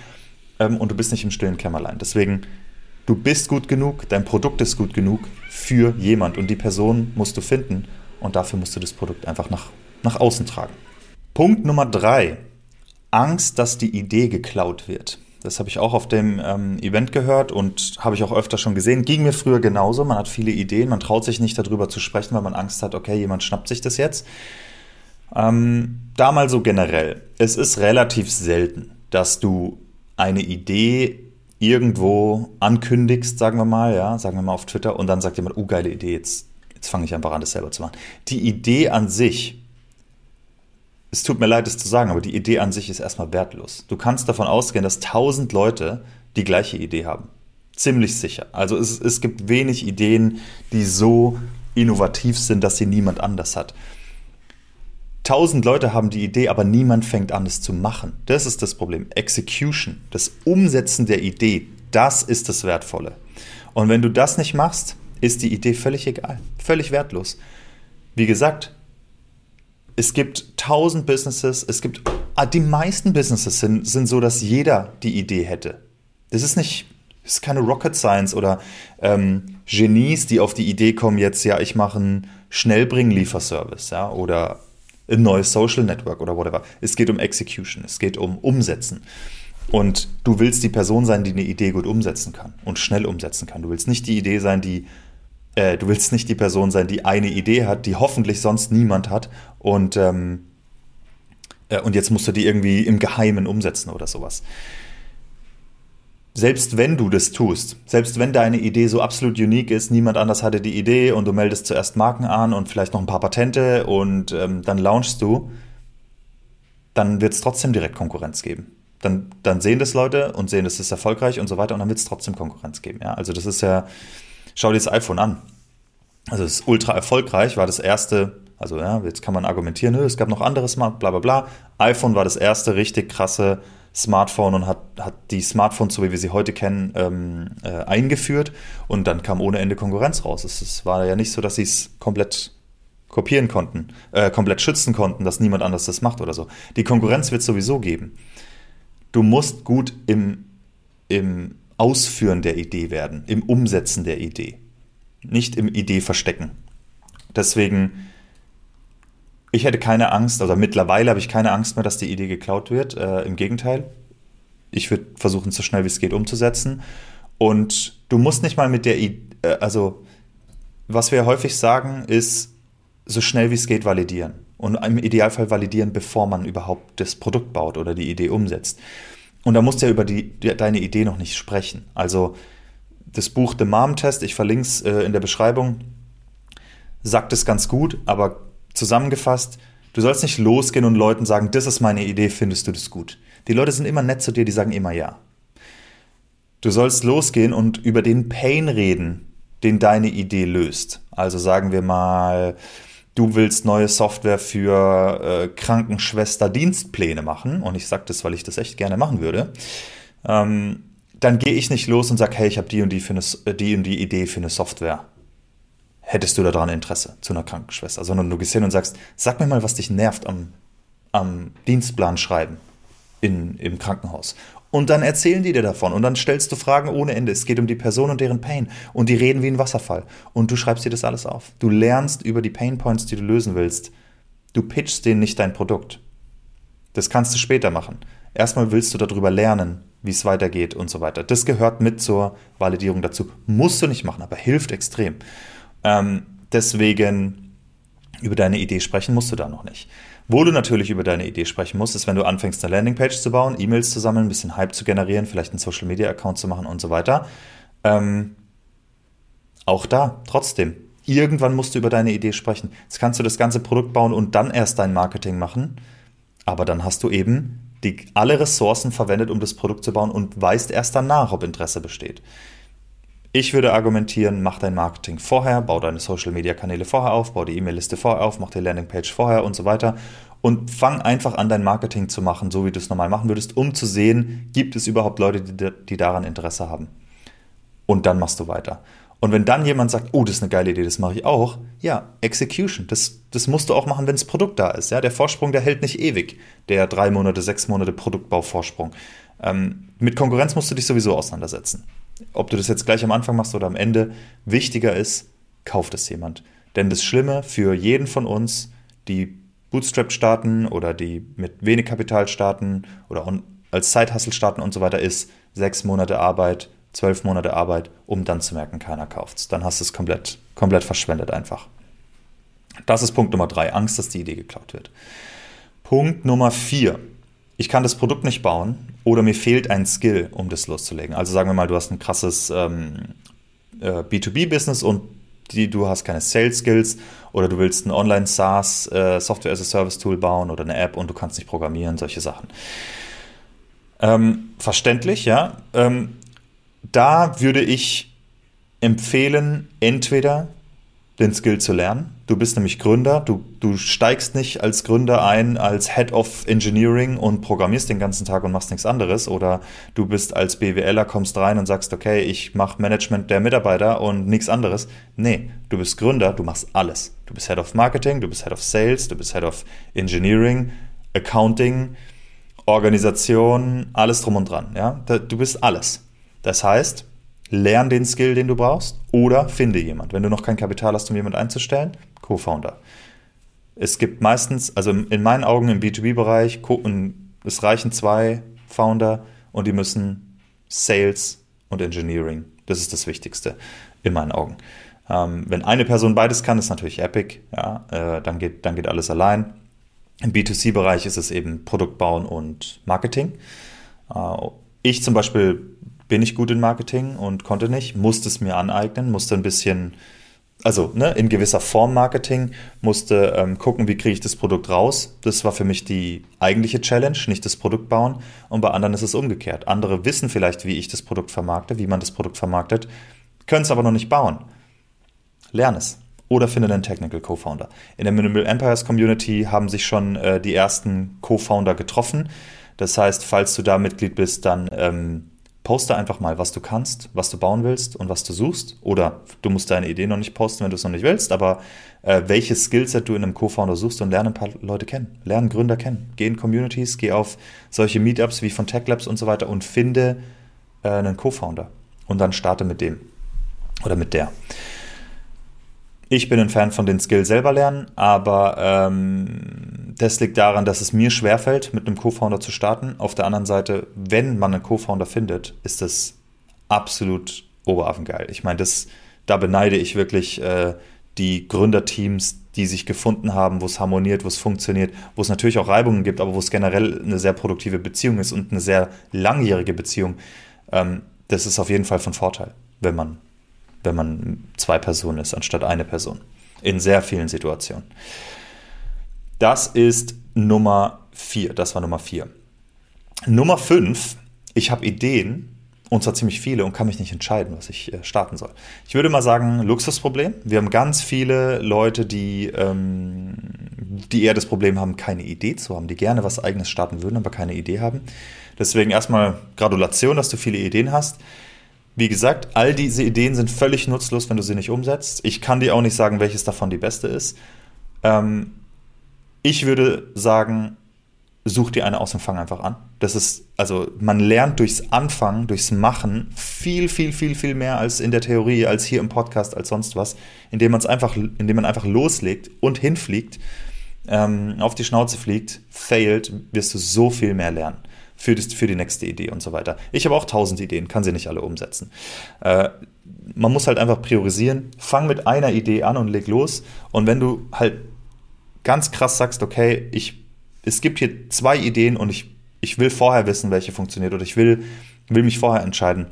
Ähm, und du bist nicht im stillen Kämmerlein. Deswegen, du bist gut genug, dein Produkt ist gut genug für jemand. Und die Person musst du finden. Und dafür musst du das Produkt einfach nach, nach außen tragen. Punkt Nummer drei. Angst, dass die Idee geklaut wird. Das habe ich auch auf dem ähm, Event gehört und habe ich auch öfter schon gesehen. Ging mir früher genauso. Man hat viele Ideen, man traut sich nicht darüber zu sprechen, weil man Angst hat, okay, jemand schnappt sich das jetzt. Ähm, da mal so generell. Es ist relativ selten, dass du eine Idee irgendwo ankündigst, sagen wir mal, ja, sagen wir mal auf Twitter, und dann sagt jemand, oh, geile Idee, jetzt, jetzt fange ich einfach an, das selber zu machen. Die Idee an sich es tut mir leid, es zu sagen, aber die Idee an sich ist erstmal wertlos. Du kannst davon ausgehen, dass tausend Leute die gleiche Idee haben. Ziemlich sicher. Also es, es gibt wenig Ideen, die so innovativ sind, dass sie niemand anders hat. Tausend Leute haben die Idee, aber niemand fängt an, es zu machen. Das ist das Problem. Execution, das Umsetzen der Idee, das ist das Wertvolle. Und wenn du das nicht machst, ist die Idee völlig egal, völlig wertlos. Wie gesagt, es gibt tausend Businesses, es gibt, ah, die meisten Businesses sind, sind so, dass jeder die Idee hätte. Das ist nicht, das ist keine Rocket Science oder ähm, Genies, die auf die Idee kommen, jetzt, ja, ich mache einen Schnellbring-Lieferservice, ja, oder ein neues Social Network oder whatever. Es geht um Execution, es geht um Umsetzen. Und du willst die Person sein, die eine Idee gut umsetzen kann und schnell umsetzen kann. Du willst nicht die Idee sein, die äh, du willst nicht die Person sein, die eine Idee hat, die hoffentlich sonst niemand hat und, ähm, äh, und jetzt musst du die irgendwie im Geheimen umsetzen oder sowas. Selbst wenn du das tust, selbst wenn deine Idee so absolut unique ist, niemand anders hatte die Idee und du meldest zuerst Marken an und vielleicht noch ein paar Patente und ähm, dann launchst du, dann wird es trotzdem direkt Konkurrenz geben. Dann, dann sehen das Leute und sehen, das ist erfolgreich und so weiter und dann wird es trotzdem Konkurrenz geben. Ja? Also das ist ja, schau dir das iPhone an. Also es ist ultra erfolgreich, war das erste, also ja, jetzt kann man argumentieren, es gab noch andere Smart, bla bla bla. iPhone war das erste richtig krasse Smartphone und hat, hat die Smartphones, so wie wir sie heute kennen, ähm, äh, eingeführt und dann kam ohne Ende Konkurrenz raus. Es, es war ja nicht so, dass sie es komplett kopieren konnten, äh, komplett schützen konnten, dass niemand anders das macht oder so. Die Konkurrenz wird es sowieso geben. Du musst gut im, im Ausführen der Idee werden, im Umsetzen der Idee, nicht im Idee verstecken. Deswegen, ich hätte keine Angst, also mittlerweile habe ich keine Angst mehr, dass die Idee geklaut wird. Äh, Im Gegenteil, ich würde versuchen, so schnell wie es geht umzusetzen. Und du musst nicht mal mit der Idee, äh, also was wir häufig sagen, ist, so schnell wie es geht validieren. Und im Idealfall validieren, bevor man überhaupt das Produkt baut oder die Idee umsetzt. Und da musst du ja über die, die, deine Idee noch nicht sprechen. Also das Buch The Mom Test, ich verlinke es äh, in der Beschreibung, sagt es ganz gut, aber zusammengefasst, du sollst nicht losgehen und Leuten sagen, das ist meine Idee, findest du das gut. Die Leute sind immer nett zu dir, die sagen immer ja. Du sollst losgehen und über den Pain reden, den deine Idee löst. Also sagen wir mal, du willst neue Software für äh, Krankenschwester-Dienstpläne machen, und ich sage das, weil ich das echt gerne machen würde, ähm, dann gehe ich nicht los und sage, hey, ich habe die und die, für eine, äh, die und die Idee für eine Software. Hättest du daran Interesse zu einer Krankenschwester? Sondern du gehst hin und sagst, sag mir mal, was dich nervt am, am Dienstplan schreiben in, im Krankenhaus. Und dann erzählen die dir davon und dann stellst du Fragen ohne Ende. Es geht um die Person und deren Pain. Und die reden wie ein Wasserfall. Und du schreibst dir das alles auf. Du lernst über die Pain Points, die du lösen willst. Du pitchst denen nicht dein Produkt. Das kannst du später machen. Erstmal willst du darüber lernen, wie es weitergeht und so weiter. Das gehört mit zur Validierung dazu. Musst du nicht machen, aber hilft extrem. Ähm, deswegen über deine Idee sprechen musst du da noch nicht. Wo du natürlich über deine Idee sprechen musst, ist, wenn du anfängst, eine Landingpage zu bauen, E-Mails zu sammeln, ein bisschen Hype zu generieren, vielleicht einen Social-Media-Account zu machen und so weiter. Ähm, auch da, trotzdem, irgendwann musst du über deine Idee sprechen. Jetzt kannst du das ganze Produkt bauen und dann erst dein Marketing machen. Aber dann hast du eben die, alle Ressourcen verwendet, um das Produkt zu bauen und weißt erst danach, ob Interesse besteht. Ich würde argumentieren, mach dein Marketing vorher, bau deine Social Media Kanäle vorher auf, bau die E-Mail-Liste vorher auf, mach die Landingpage vorher und so weiter und fang einfach an, dein Marketing zu machen, so wie du es normal machen würdest, um zu sehen, gibt es überhaupt Leute, die, die daran Interesse haben. Und dann machst du weiter. Und wenn dann jemand sagt, oh, das ist eine geile Idee, das mache ich auch, ja, Execution, das, das musst du auch machen, wenn das Produkt da ist. Ja? Der Vorsprung, der hält nicht ewig, der drei Monate, sechs Monate Produktbauvorsprung. Ähm, mit Konkurrenz musst du dich sowieso auseinandersetzen. Ob du das jetzt gleich am Anfang machst oder am Ende, wichtiger ist, kauft es jemand. Denn das Schlimme für jeden von uns, die Bootstrap starten oder die mit wenig Kapital starten oder als Side-Hustle starten und so weiter, ist sechs Monate Arbeit, zwölf Monate Arbeit, um dann zu merken, keiner kauft es. Dann hast du es komplett, komplett verschwendet einfach. Das ist Punkt Nummer drei, Angst, dass die Idee geklaut wird. Punkt Nummer vier, ich kann das Produkt nicht bauen oder mir fehlt ein Skill, um das loszulegen. Also sagen wir mal, du hast ein krasses ähm, äh, B2B-Business und die, du hast keine Sales-Skills oder du willst ein Online-SaaS, äh, bauen oder eine App und du kannst nicht programmieren, solche Sachen. Ähm, verständlich, ja. Ähm, da würde ich empfehlen, entweder den Skill zu lernen. Du bist nämlich Gründer. Du, du steigst nicht als Gründer ein, als Head of Engineering und programmierst den ganzen Tag und machst nichts anderes. Oder du bist als BWLer, kommst rein und sagst, okay, ich mache Management der Mitarbeiter und nichts anderes. Nee, du bist Gründer, du machst alles. Du bist Head of Marketing, du bist Head of Sales, du bist Head of Engineering, Accounting, Organisation, alles drum und dran. Ja? Du bist alles. Das heißt, lern den Skill, den du brauchst, oder finde jemand. Wenn du noch kein Kapital hast, um jemanden einzustellen, Co-Founder. Es gibt meistens, also in meinen Augen im B2B-Bereich, es reichen zwei Founder und die müssen Sales und Engineering. Das ist das Wichtigste in meinen Augen. Ähm, wenn eine Person beides kann, ist natürlich Epic. Ja, äh, dann, geht, dann geht alles allein. Im B2C-Bereich ist es eben Produkt bauen und Marketing. Äh, ich zum Beispiel bin ich gut in Marketing und konnte nicht, musste es mir aneignen, musste ein bisschen, also ne, in gewisser Form Marketing, musste ähm, gucken, wie kriege ich das Produkt raus. Das war für mich die eigentliche Challenge, nicht das Produkt bauen. Und bei anderen ist es umgekehrt. Andere wissen vielleicht, wie ich das Produkt vermarkte, wie man das Produkt vermarktet, können es aber noch nicht bauen. Lern es oder finde einen Technical Co-Founder. In der Minimal Empires Community haben sich schon äh, die ersten Co-Founder getroffen. Das heißt, falls du da Mitglied bist, dann ähm, poste einfach mal, was du kannst, was du bauen willst und was du suchst. Oder du musst deine Idee noch nicht posten, wenn du es noch nicht willst, aber äh, welches Skillset du in einem Co-Founder suchst und lerne ein paar Leute kennen. Lerne Gründer kennen. Geh in Communities, geh auf solche Meetups wie von Tech Labs und so weiter und finde äh, einen Co-Founder. Und dann starte mit dem oder mit der. Ich bin ein Fan von den Skills selber lernen, aber ähm, das liegt daran, dass es mir schwerfällt, mit einem Co-Founder zu starten. Auf der anderen Seite, wenn man einen Co-Founder findet, ist das absolut oberaffengeil. Ich meine, das, da beneide ich wirklich äh, die Gründerteams, die sich gefunden haben, wo es harmoniert, wo es funktioniert, wo es natürlich auch Reibungen gibt, aber wo es generell eine sehr produktive Beziehung ist und eine sehr langjährige Beziehung. Ähm, das ist auf jeden Fall von Vorteil, wenn man wenn man zwei Personen ist, anstatt eine Person. In sehr vielen Situationen. Das ist Nummer vier. Das war Nummer vier. Nummer fünf, ich habe Ideen, und zwar ziemlich viele, und kann mich nicht entscheiden, was ich äh, starten soll. Ich würde mal sagen, Luxusproblem. Wir haben ganz viele Leute, die, ähm, die eher das Problem haben, keine Idee zu haben, die gerne was eigenes starten würden, aber keine Idee haben. Deswegen erstmal Gratulation, dass du viele Ideen hast. Wie gesagt, all diese Ideen sind völlig nutzlos, wenn du sie nicht umsetzt. Ich kann dir auch nicht sagen, welches davon die beste ist. Ähm, ich würde sagen, such dir eine aus und fang einfach an. Das ist, also man lernt durchs Anfangen, durchs Machen viel, viel, viel, viel mehr als in der Theorie, als hier im Podcast, als sonst was, indem man es einfach, indem man einfach loslegt und hinfliegt, ähm, auf die Schnauze fliegt, failt, wirst du so viel mehr lernen für, das, für die nächste Idee und so weiter. Ich habe auch tausend Ideen, kann sie nicht alle umsetzen. Äh, man muss halt einfach priorisieren. Fang mit einer Idee an und leg los. Und wenn du halt ganz krass sagst, okay, ich, es gibt hier zwei Ideen und ich, ich will vorher wissen, welche funktioniert oder ich will, will mich vorher entscheiden,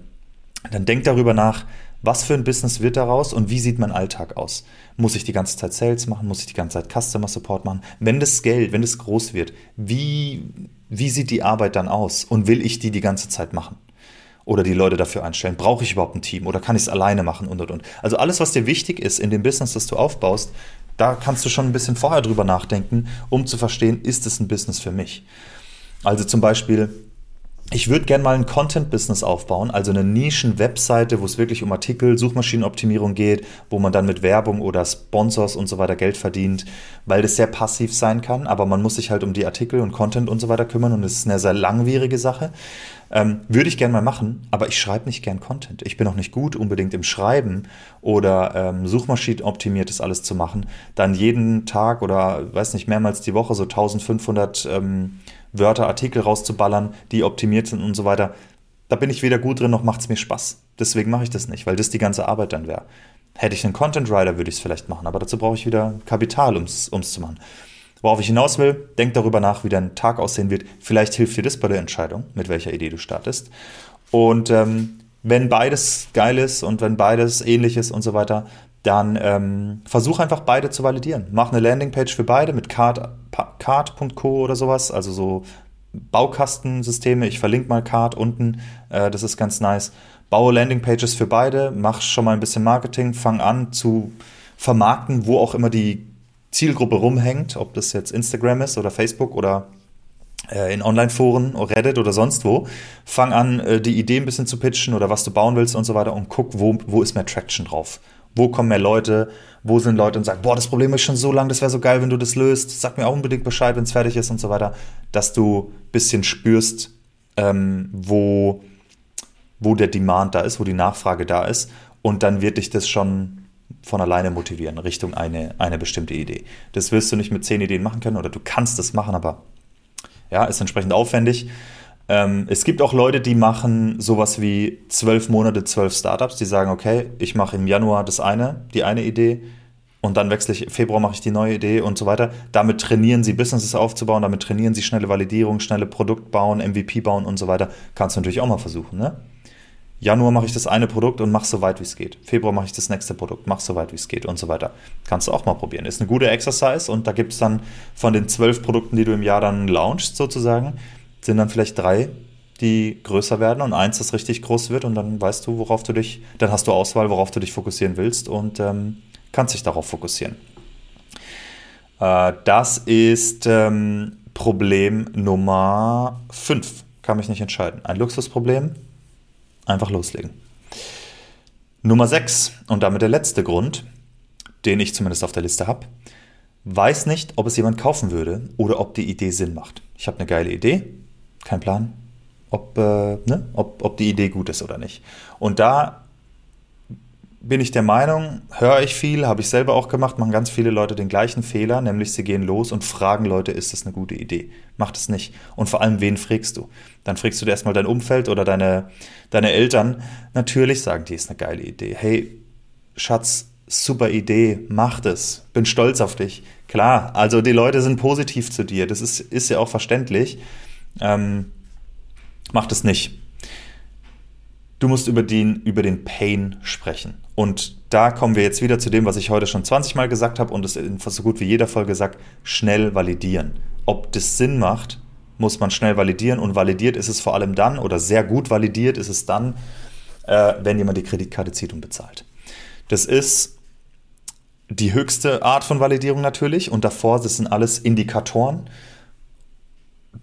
dann denk darüber nach, Was für ein Business wird daraus und wie sieht mein Alltag aus? Muss ich die ganze Zeit Sales machen? Muss ich die ganze Zeit Customer Support machen? Wenn das Geld, wenn das groß wird, wie, wie sieht die Arbeit dann aus? Und will ich die die ganze Zeit machen? Oder die Leute dafür einstellen? Brauche ich überhaupt ein Team? Oder kann ich es alleine machen? Und, und, und. Also alles, was dir wichtig ist in dem Business, das du aufbaust, da kannst du schon ein bisschen vorher drüber nachdenken, um zu verstehen, ist es ein Business für mich? Also zum Beispiel, ich würde gerne mal ein Content-Business aufbauen, also eine Nischen-Webseite, wo es wirklich um Artikel, Suchmaschinenoptimierung geht, wo man dann mit Werbung oder Sponsors und so weiter Geld verdient, weil das sehr passiv sein kann, aber man muss sich halt um die Artikel und Content und so weiter kümmern und es ist eine sehr langwierige Sache. Ähm, würde ich gerne mal machen, aber ich schreibe nicht gern Content. Ich bin auch nicht gut unbedingt im Schreiben oder ähm, Suchmaschinenoptimiertes alles zu machen, dann jeden Tag oder weiß nicht, mehrmals die Woche so 1500 ähm, Wörter, Artikel rauszuballern, die optimiert sind und so weiter. Da bin ich weder gut drin, noch macht es mir Spaß. Deswegen mache ich das nicht, weil das die ganze Arbeit dann wäre. Hätte ich einen Content Writer, würde ich es vielleicht machen, aber dazu brauche ich wieder Kapital, um es zu machen. Worauf ich hinaus will, denk darüber nach, wie dein Tag aussehen wird. Vielleicht hilft dir das bei der Entscheidung, mit welcher Idee du startest. Und ähm, wenn beides geil ist und wenn beides ähnlich ist und so weiter, dann ähm, versuch einfach beide zu validieren. Mach eine Landingpage für beide mit card.co Card oder sowas, also so Baukastensysteme. Ich verlinke mal Card unten, äh, das ist ganz nice. Baue Landingpages für beide, mach schon mal ein bisschen Marketing, fang an zu vermarkten, wo auch immer die Zielgruppe rumhängt, ob das jetzt Instagram ist oder Facebook oder äh, in Online-Foren, Reddit oder sonst wo. Fang an, äh, die Idee ein bisschen zu pitchen oder was du bauen willst und so weiter und guck, wo, wo ist mehr Traction drauf. Wo kommen mehr Leute? Wo sind Leute und sagen, boah, das Problem ist schon so lang, das wäre so geil, wenn du das löst. Sag mir auch unbedingt Bescheid, wenn es fertig ist und so weiter. Dass du ein bisschen spürst, ähm, wo, wo der Demand da ist, wo die Nachfrage da ist. Und dann wird dich das schon von alleine motivieren, Richtung eine, eine bestimmte Idee. Das wirst du nicht mit zehn Ideen machen können oder du kannst es machen, aber ja, ist entsprechend aufwendig. Ähm, es gibt auch Leute, die machen sowas wie zwölf Monate, zwölf Startups, die sagen, okay, ich mache im Januar das eine, die eine Idee und dann wechsle ich, Februar mache ich die neue Idee und so weiter. Damit trainieren sie Businesses aufzubauen, damit trainieren sie schnelle Validierung, schnelle Produkt bauen, MVP bauen und so weiter. Kannst du natürlich auch mal versuchen, ne? Januar mache ich das eine Produkt und mache so weit wie es geht. Februar mache ich das nächste Produkt, mache so weit wie es geht und so weiter. Kannst du auch mal probieren. Ist eine gute Exercise und da gibt es dann von den zwölf Produkten, die du im Jahr dann launchst, sozusagen, sind dann vielleicht drei, die größer werden und eins, das richtig groß wird und dann weißt du, worauf du dich, dann hast du Auswahl, worauf du dich fokussieren willst und ähm, kannst dich darauf fokussieren. Äh, das ist ähm, Problem Nummer 5. Kann mich nicht entscheiden. Ein Luxusproblem. Einfach loslegen. Nummer 6 und damit der letzte Grund, den ich zumindest auf der Liste habe. Weiß nicht, ob es jemand kaufen würde oder ob die Idee Sinn macht. Ich habe eine geile Idee, kein Plan, ob, äh, ne, ob, ob die Idee gut ist oder nicht. Und da bin ich der Meinung, höre ich viel, habe ich selber auch gemacht, machen ganz viele Leute den gleichen Fehler, nämlich sie gehen los und fragen Leute, ist das eine gute Idee? Macht es nicht. Und vor allem, wen fragst du? Dann fragst du dir erstmal dein Umfeld oder deine, deine Eltern. Natürlich sagen die, ist eine geile Idee. Hey, Schatz, super Idee, mach es. Bin stolz auf dich. Klar, also die Leute sind positiv zu dir, das ist, ist ja auch verständlich. Ähm, macht es nicht. Du musst über den, über den Pain sprechen. Und da kommen wir jetzt wieder zu dem, was ich heute schon 20 Mal gesagt habe und es in so gut wie jeder Folge sagt, schnell validieren. Ob das Sinn macht, muss man schnell validieren und validiert ist es vor allem dann oder sehr gut validiert ist es dann, äh, wenn jemand die Kreditkarte zieht und bezahlt. Das ist die höchste Art von Validierung natürlich und davor, das sind alles Indikatoren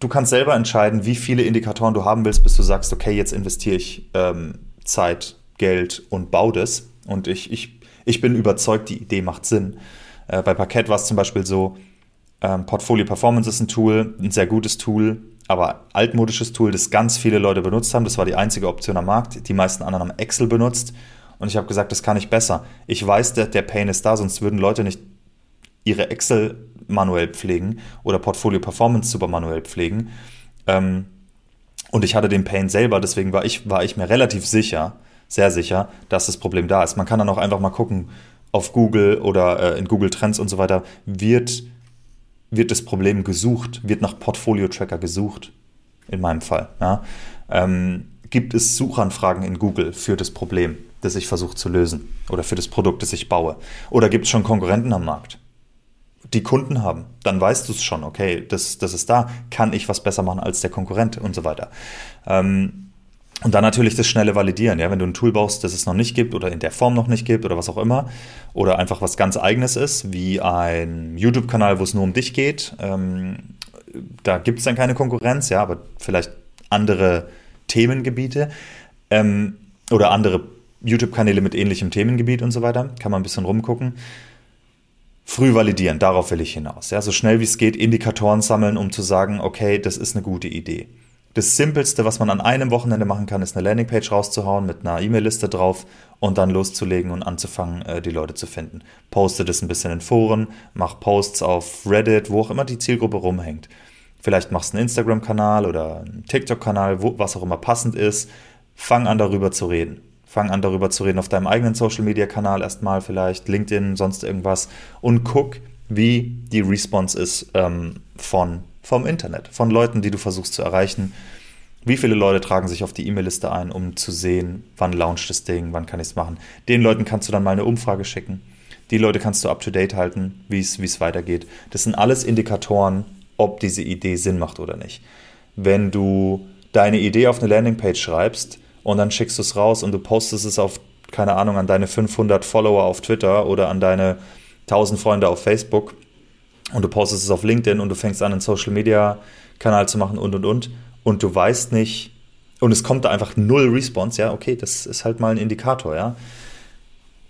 du kannst selber entscheiden, wie viele Indikatoren du haben willst, bis du sagst, okay, jetzt investiere ich ähm, Zeit, Geld und baue das. Und ich, ich, ich bin überzeugt, die Idee macht Sinn. Äh, bei Parkett war es zum Beispiel so, ähm, Portfolio Performance ist ein Tool, ein sehr gutes Tool, aber altmodisches Tool, das ganz viele Leute benutzt haben. Das war die einzige Option am Markt. Die meisten anderen haben Excel benutzt. Und ich habe gesagt, das kann ich besser. Ich weiß, der, der Pain ist da, sonst würden Leute nicht ihre Excel manuell pflegen oder Portfolio Performance super manuell pflegen. Ähm, und ich hatte den Pain selber, deswegen war ich, war ich mir relativ sicher, sehr sicher, dass das Problem da ist. Man kann dann auch einfach mal gucken, auf Google oder äh, in Google Trends und so weiter, wird, wird das Problem gesucht, wird nach Portfolio-Tracker gesucht, in meinem Fall. Ja? Ähm, gibt es Suchanfragen in Google für das Problem, das ich versuche zu lösen oder für das Produkt, das ich baue? Oder gibt es schon Konkurrenten am Markt? Die Kunden haben, dann weißt du es schon, okay, das, das ist da, kann ich was besser machen als der Konkurrent und so weiter. Ähm, und dann natürlich das schnelle Validieren, ja, wenn du ein Tool baust, das es noch nicht gibt oder in der Form noch nicht gibt oder was auch immer, oder einfach was ganz eigenes ist, wie ein YouTube-Kanal, wo es nur um dich geht, ähm, da gibt es dann keine Konkurrenz, ja, aber vielleicht andere Themengebiete ähm, oder andere YouTube-Kanäle mit ähnlichem Themengebiet und so weiter, kann man ein bisschen rumgucken. Früh validieren, darauf will ich hinaus. Ja, so schnell wie es geht, Indikatoren sammeln, um zu sagen, okay, das ist eine gute Idee. Das Simpelste, was man an einem Wochenende machen kann, ist eine Landingpage rauszuhauen mit einer E-Mail-Liste drauf und dann loszulegen und anzufangen, äh, die Leute zu finden. Poste das ein bisschen in Foren, mach Posts auf Reddit, wo auch immer die Zielgruppe rumhängt. Vielleicht machst du einen Instagram-Kanal oder einen TikTok-Kanal, was auch immer passend ist. Fang an, darüber zu reden. Fang an, darüber zu reden auf deinem eigenen Social-Media-Kanal erstmal vielleicht, LinkedIn, sonst irgendwas und guck, wie die Response ist ähm, von vom Internet, von Leuten, die du versuchst zu erreichen. Wie viele Leute tragen sich auf die E-Mail-Liste ein, um zu sehen, wann launcht das Ding, wann kann ich es machen. Den Leuten kannst du dann mal eine Umfrage schicken. Die Leute kannst du up-to-date halten, wie es weitergeht. Das sind alles Indikatoren, ob diese Idee Sinn macht oder nicht. Wenn du deine Idee auf eine Landingpage schreibst und dann schickst du es raus und du postest es auf, keine Ahnung, an deine 500 Follower auf Twitter oder an deine 1000 Freunde auf Facebook und du postest es auf LinkedIn und du fängst an, einen Social Media Kanal zu machen und und und und du weißt nicht und es kommt da einfach null Response, ja, okay, das ist halt mal ein Indikator, ja.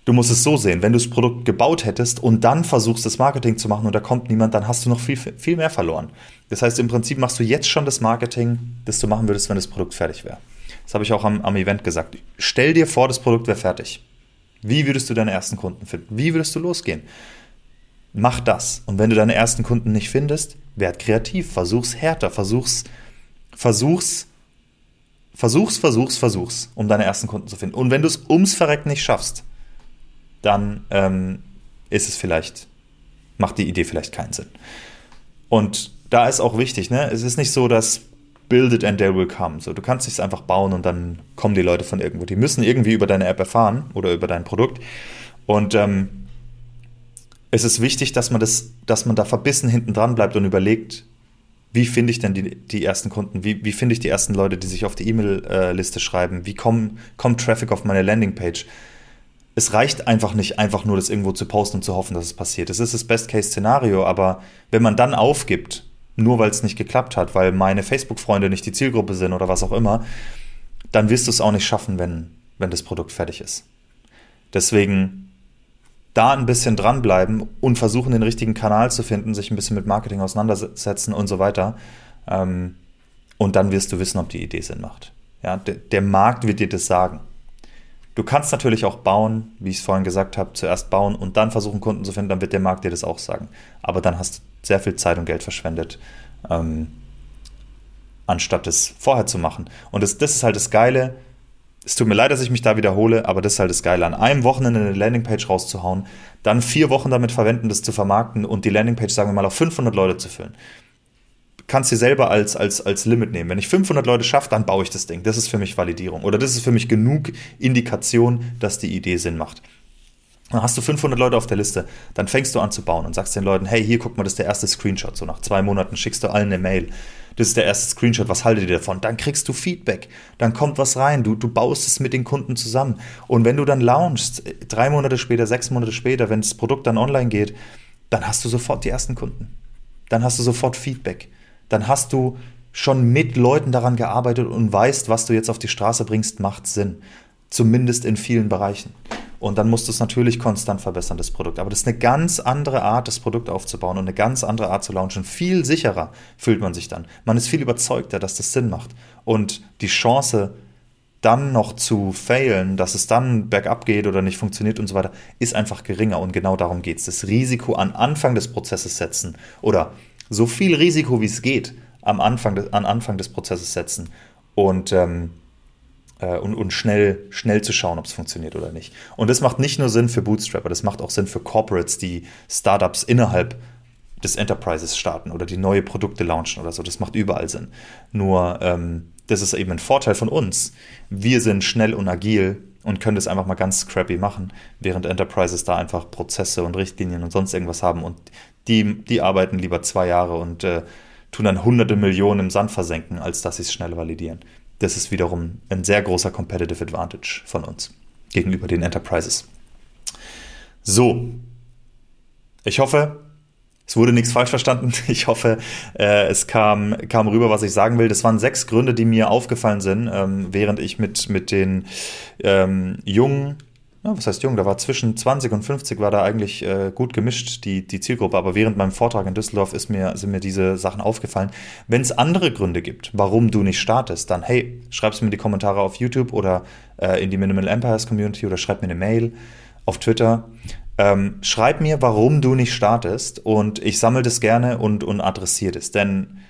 Du musst es so sehen, wenn du das Produkt gebaut hättest und dann versuchst, das Marketing zu machen und da kommt niemand, dann hast du noch viel, viel mehr verloren. Das heißt, im Prinzip machst du jetzt schon das Marketing, das du machen würdest, wenn das Produkt fertig wäre. Das habe ich auch am, am Event gesagt. Stell dir vor, das Produkt wäre fertig. Wie würdest du deine ersten Kunden finden? Wie würdest du losgehen? mach das. Und wenn du deine ersten Kunden nicht findest, werd kreativ, versuch's härter, versuch's, versuch's, versuch's, versuch's, versuch's, um deine ersten Kunden zu finden. Und wenn du es ums Verrecken nicht schaffst, dann ähm, ist es vielleicht, macht die Idee vielleicht keinen Sinn. Und da ist auch wichtig, ne? Es ist nicht so, dass build it and they will come. So, du kannst es einfach bauen und dann kommen die Leute von irgendwo. Die müssen irgendwie über deine App erfahren oder über dein Produkt. Und ähm, es ist wichtig, dass man das, dass man da verbissen hinten dran bleibt und überlegt, wie finde ich denn die, die ersten Kunden? Wie, wie finde ich die ersten Leute, die sich auf die E-Mail-Liste schreiben? Wie kommen, kommt Traffic auf meine Landingpage? Es reicht einfach nicht, einfach nur das irgendwo zu posten und zu hoffen, dass es passiert. Es ist das Best-Case-Szenario, aber wenn man dann aufgibt, nur weil es nicht geklappt hat, weil meine Facebook-Freunde nicht die Zielgruppe sind oder was auch immer, dann wirst du es auch nicht schaffen, wenn, wenn das Produkt fertig ist. Deswegen da ein bisschen dranbleiben und versuchen, den richtigen Kanal zu finden, sich ein bisschen mit Marketing auseinandersetzen und so weiter. Ähm, und dann wirst du wissen, ob die Idee Sinn macht. Ja, der, der Markt wird dir das sagen. Du kannst natürlich auch bauen, wie ich es vorhin gesagt habe, zuerst bauen und dann versuchen, Kunden zu finden, dann wird der Markt dir das auch sagen. Aber dann hast du sehr viel Zeit und Geld verschwendet, ähm, anstatt es vorher zu machen. Und das, das ist halt das Geile, es tut mir leid, dass ich mich da wiederhole, aber das ist halt das Geile. An einem Wochenende eine Landingpage rauszuhauen, dann vier Wochen damit verwenden, das zu vermarkten und die Landingpage, sagen wir mal, auf 500 Leute zu füllen. Kannst dir selber als, als, als Limit nehmen. Wenn ich 500 Leute schaffe, dann baue ich das Ding. Das ist für mich Validierung. Oder das ist für mich genug Indikation, dass die Idee Sinn macht. Dann hast du 500 Leute auf der Liste, dann fängst du an zu bauen und sagst den Leuten, hey, hier guck mal, das ist der erste Screenshot. So nach zwei Monaten schickst du allen eine Mail das ist der erste Screenshot, was haltet ihr davon? Dann kriegst du Feedback, dann kommt was rein, du, du baust es mit den Kunden zusammen. Und wenn du dann launchst, drei Monate später, sechs Monate später, wenn das Produkt dann online geht, dann hast du sofort die ersten Kunden. Dann hast du sofort Feedback. Dann hast du schon mit Leuten daran gearbeitet und weißt, was du jetzt auf die Straße bringst, macht Sinn. Zumindest in vielen Bereichen. Und dann musst du es natürlich konstant verbessern, das Produkt. Aber das ist eine ganz andere Art, das Produkt aufzubauen und eine ganz andere Art zu launchen. Viel sicherer fühlt man sich dann. Man ist viel überzeugter, dass das Sinn macht. Und die Chance, dann noch zu failen, dass es dann bergab geht oder nicht funktioniert und so weiter, ist einfach geringer. Und genau darum geht es. Das Risiko an Anfang des Prozesses setzen oder so viel Risiko wie es geht am Anfang, des, an Anfang des Prozesses setzen. Und ähm, äh, und, und schnell, schnell zu schauen, ob es funktioniert oder nicht. Und das macht nicht nur Sinn für Bootstrapper, das macht auch Sinn für Corporates, die Startups innerhalb des Enterprises starten oder die neue Produkte launchen oder so. Das macht überall Sinn. Nur ähm, das ist eben ein Vorteil von uns. Wir sind schnell und agil und können das einfach mal ganz scrappy machen, während Enterprises da einfach Prozesse und Richtlinien und sonst irgendwas haben und die, die arbeiten lieber zwei Jahre und äh, tun dann hunderte Millionen im Sand versenken, als dass sie es schnell validieren. Das ist wiederum ein sehr großer Competitive Advantage von uns gegenüber den Enterprises. So, ich hoffe, es wurde nichts falsch verstanden. Ich hoffe, äh, es kam, kam rüber, was ich sagen will. Das waren sechs Gründe, die mir aufgefallen sind, ähm, während ich mit, mit den ähm, jungen, ja, was heißt jung, da war zwischen 20 und 50 war da eigentlich äh, gut gemischt, die, die Zielgruppe. Aber während meinem Vortrag in Düsseldorf ist mir, sind mir diese Sachen aufgefallen. Wenn es andere Gründe gibt, warum du nicht startest, dann hey, schreib es mir in die Kommentare auf YouTube oder äh, in die Minimal Empires Community oder schreib mir eine Mail auf Twitter. Ähm, schreib mir, warum du nicht startest und ich sammle das gerne und, und adressiere das. Denn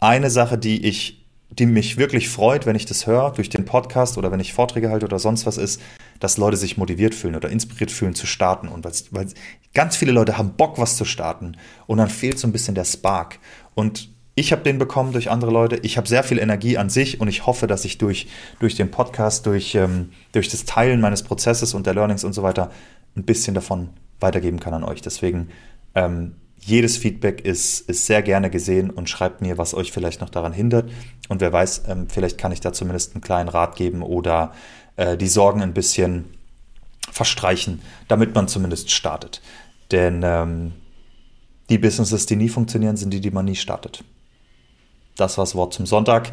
eine Sache, die ich, die mich wirklich freut, wenn ich das höre, durch den Podcast oder wenn ich Vorträge halte oder sonst was ist, dass Leute sich motiviert fühlen oder inspiriert fühlen zu starten. Und weil ganz viele Leute haben Bock, was zu starten. Und dann fehlt so ein bisschen der Spark. Und ich habe den bekommen durch andere Leute. Ich habe sehr viel Energie an sich und ich hoffe, dass ich durch, durch den Podcast, durch, ähm, durch das Teilen meines Prozesses und der Learnings und so weiter ein bisschen davon weitergeben kann an euch. Deswegen ähm, jedes Feedback ist, ist sehr gerne gesehen und schreibt mir, was euch vielleicht noch daran hindert. Und wer weiß, ähm, vielleicht kann ich da zumindest einen kleinen Rat geben oder äh, die Sorgen ein bisschen verstreichen, damit man zumindest startet. Denn ähm, die Businesses, die nie funktionieren, sind die, die man nie startet. Das war das Wort zum Sonntag.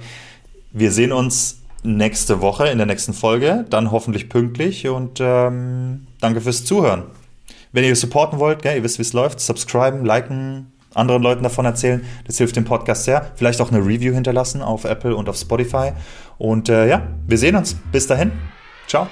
Wir sehen uns nächste Woche in der nächsten Folge, dann hoffentlich pünktlich und ähm, danke fürs Zuhören. Wenn ihr supporten wollt, gell, ihr wisst, wie es läuft, subscriben, liken, anderen Leuten davon erzählen, das hilft dem Podcast sehr. Vielleicht auch eine Review hinterlassen auf Apple und auf Spotify. Und äh, ja, wir sehen uns. Bis dahin. Ciao.